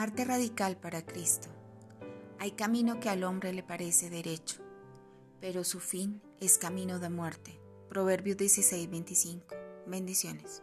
Arte radical para Cristo. Hay camino que al hombre le parece derecho, pero su fin es camino de muerte. Proverbios 16:25. Bendiciones.